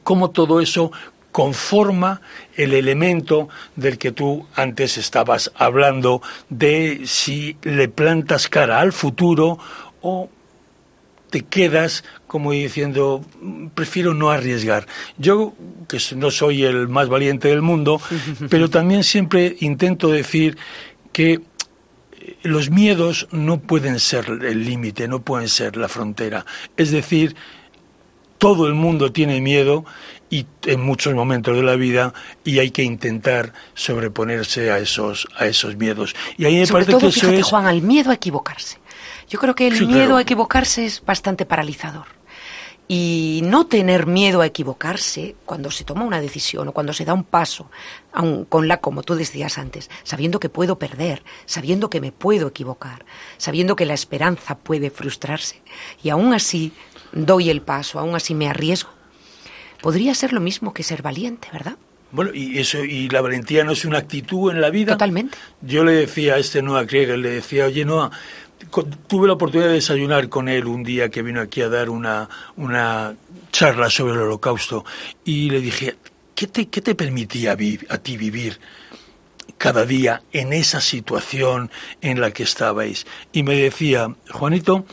cómo todo eso conforma el elemento del que tú antes estabas hablando de si le plantas cara al futuro o te quedas como diciendo, prefiero no arriesgar. Yo, que no soy el más valiente del mundo, *laughs* pero también siempre intento decir que eh, los miedos no pueden ser el límite, no pueden ser la frontera. Es decir, todo el mundo tiene miedo y en muchos momentos de la vida y hay que intentar sobreponerse a esos a esos miedos. Y ahí me Sobre parece todo, que fíjate, eso es Juan, al miedo a equivocarse. Yo creo que el Sí, miedo claro. a equivocarse es bastante paralizador. Y no tener miedo a equivocarse cuando se toma una decisión o cuando se da un paso, aun con la, como tú decías antes, sabiendo que puedo perder, sabiendo que me puedo equivocar, sabiendo que la esperanza puede frustrarse, y aún así doy el paso, aún así me arriesgo, podría ser lo mismo que ser valiente, ¿verdad? Bueno, y eso y la valentía no es una actitud en la vida. Totalmente. Yo le decía a este Noah Krieger, le decía, oye Noah, tuve la oportunidad de desayunar con él un día que vino aquí a dar una, una charla sobre el holocausto y le dije, ¿qué te, qué te permitía a ti vivir cada día en esa situación en la que estabais? Y me decía, Juanito,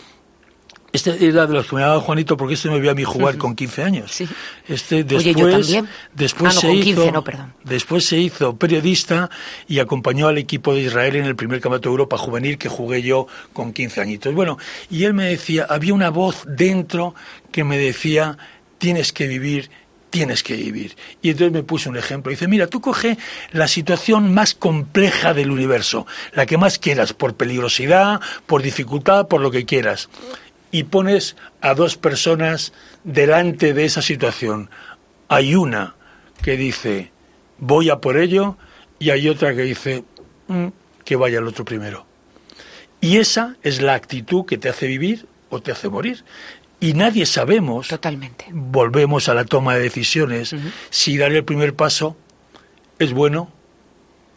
este era de los que me llamaba Juanito porque este me vio a mí jugar con 15 años. Sí. Este Oye, después, yo también. después Ah, no, se con hizo, 15 no, perdón. Después se hizo periodista y acompañó al equipo de Israel en el primer campeonato de Europa juvenil que jugué yo con 15 añitos. Bueno, y él me decía, había una voz dentro que me decía, tienes que vivir, tienes que vivir. Y entonces me puso un ejemplo. Dice, mira, tú coge la situación más compleja del universo, la que más quieras, por peligrosidad, por dificultad, por lo que quieras, y pones a dos personas delante de esa situación. Hay una que dice, voy a por ello, y hay otra que dice, "Mm, que vaya el otro primero. Y esa es la actitud que te hace vivir o te hace morir. Y nadie sabemos, Totalmente. volvemos a la toma de decisiones, si dar el primer paso es bueno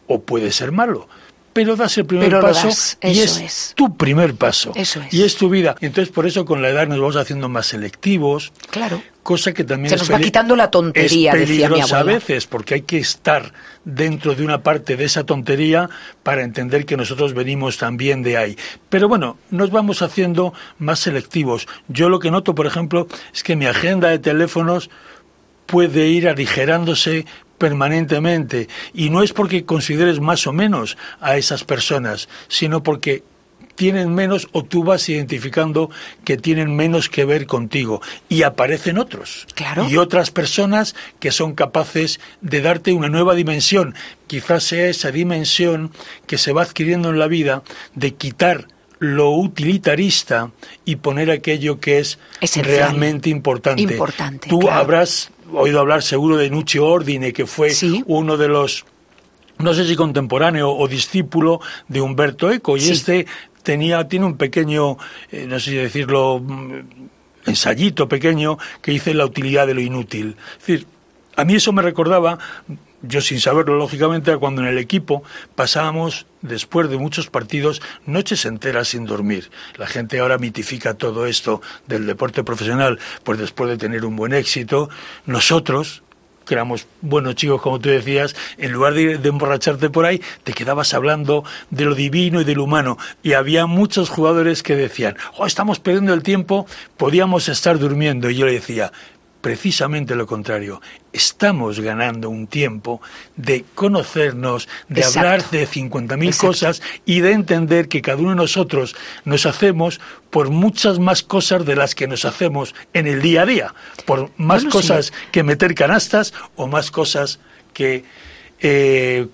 o puede ser malo. Pero das el primer Pero paso das, y eso es, es. tu primer paso. Eso es. Y es tu vida. Entonces por eso con la edad nos vamos haciendo más selectivos, Claro. cosa que también Se nos va quitando la tontería, es decía mi abuela. a veces porque hay que estar dentro de una parte de esa tontería para entender que nosotros venimos también de ahí. Pero bueno, nos vamos haciendo más selectivos. Yo lo que noto, por ejemplo, es que mi agenda de teléfonos puede ir aligerándose permanentemente y no es porque consideres más o menos a esas personas, sino porque tienen menos o tú vas identificando que tienen menos que ver contigo y aparecen otros Claro. y otras personas que son capaces de darte una nueva dimensión quizás sea esa dimensión que se va adquiriendo en la vida de quitar lo utilitarista y poner aquello que es Esencial. realmente importante. Importante, Tú claro. habrás oído hablar seguro de Nuccio Ordine, que fue Sí. uno de los no sé si contemporáneo o discípulo de Humberto Eco, y Sí. este tenía, tiene un pequeño, eh, no sé si decirlo, mm, ensayito pequeño que dice la utilidad de lo inútil. Es decir, a mí eso me recordaba, yo sin saberlo lógicamente, cuando en el equipo pasábamos, después de muchos partidos, noches enteras sin dormir. La gente ahora mitifica todo esto del deporte profesional, pues después de tener un buen éxito, nosotros, que éramos buenos chicos, como tú decías, en lugar de, de emborracharte por ahí, te quedabas hablando de lo divino y de lo humano. Y había muchos jugadores que decían, oh, estamos perdiendo el tiempo, podíamos estar durmiendo. Y yo le decía, precisamente lo contrario, estamos ganando un tiempo de conocernos, de Exacto. hablar de 50.000 Exacto. cosas y de entender que cada uno de nosotros nos hacemos por muchas más cosas de las que nos hacemos en el día a día, por más Bueno, sí. cosas que meter canastas o más cosas que eh,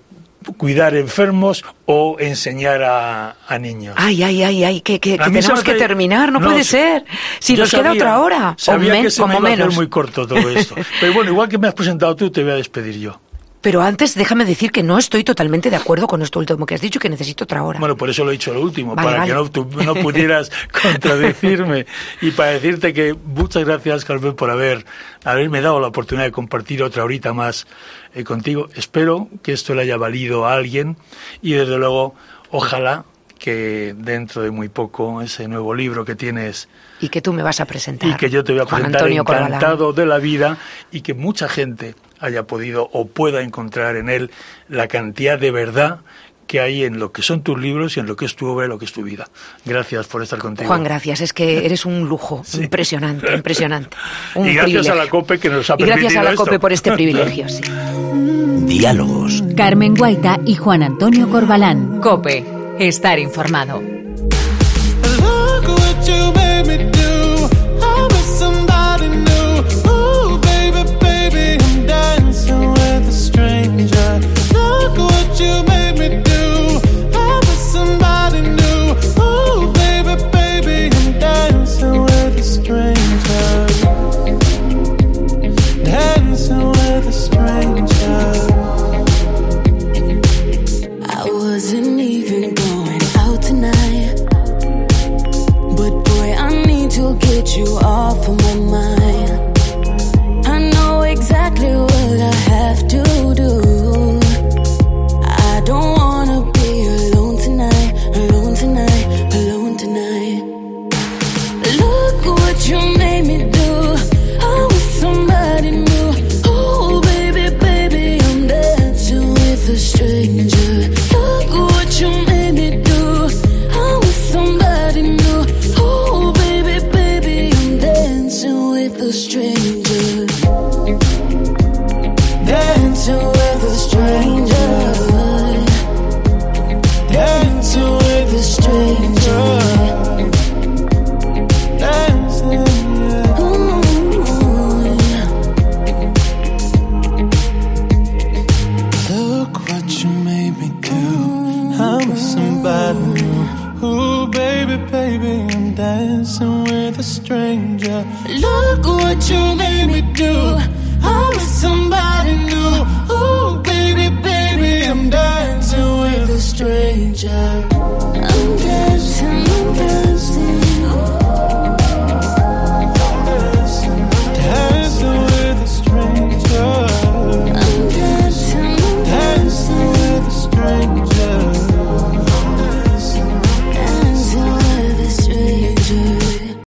cuidar enfermos o enseñar a, a niños. Ay, ay, ay, ay, que, que, tenemos me que terminar, no, puede ser. Si nos queda otra hora, o, Sabía men- que se me como iba a hacer menos. muy corto todo esto. *laughs* Pero bueno, igual que me has presentado tú, te voy a despedir yo. Pero antes déjame decir que no estoy totalmente de acuerdo con esto último que has dicho, que necesito otra hora. Bueno, por eso lo he dicho lo último, Vale, para vale. que no, tú no pudieras *laughs* contradecirme y para decirte que muchas gracias, Carmen, por haber haberme dado la oportunidad de compartir otra horita más eh, contigo. Espero que esto le haya valido a alguien y desde luego, ojalá que dentro de muy poco ese nuevo libro que tienes y que tú me vas a presentar. y que yo te voy a Juan presentar Antonio encantado de la vida y que mucha gente haya podido o pueda encontrar en él la cantidad de verdad que hay en lo que son tus libros y en lo que es tu obra y lo que es tu vida. Gracias por estar contigo. Juan, gracias. Es que *laughs* eres un lujo. Impresionante, impresionante. *laughs* y gracias a la COPE que nos ha permitido Y gracias a la COPE por este privilegio, *laughs* sí. Diálogos. Carmen Guaita y Juan Antonio Corbalán. COPE. Estar informado. was in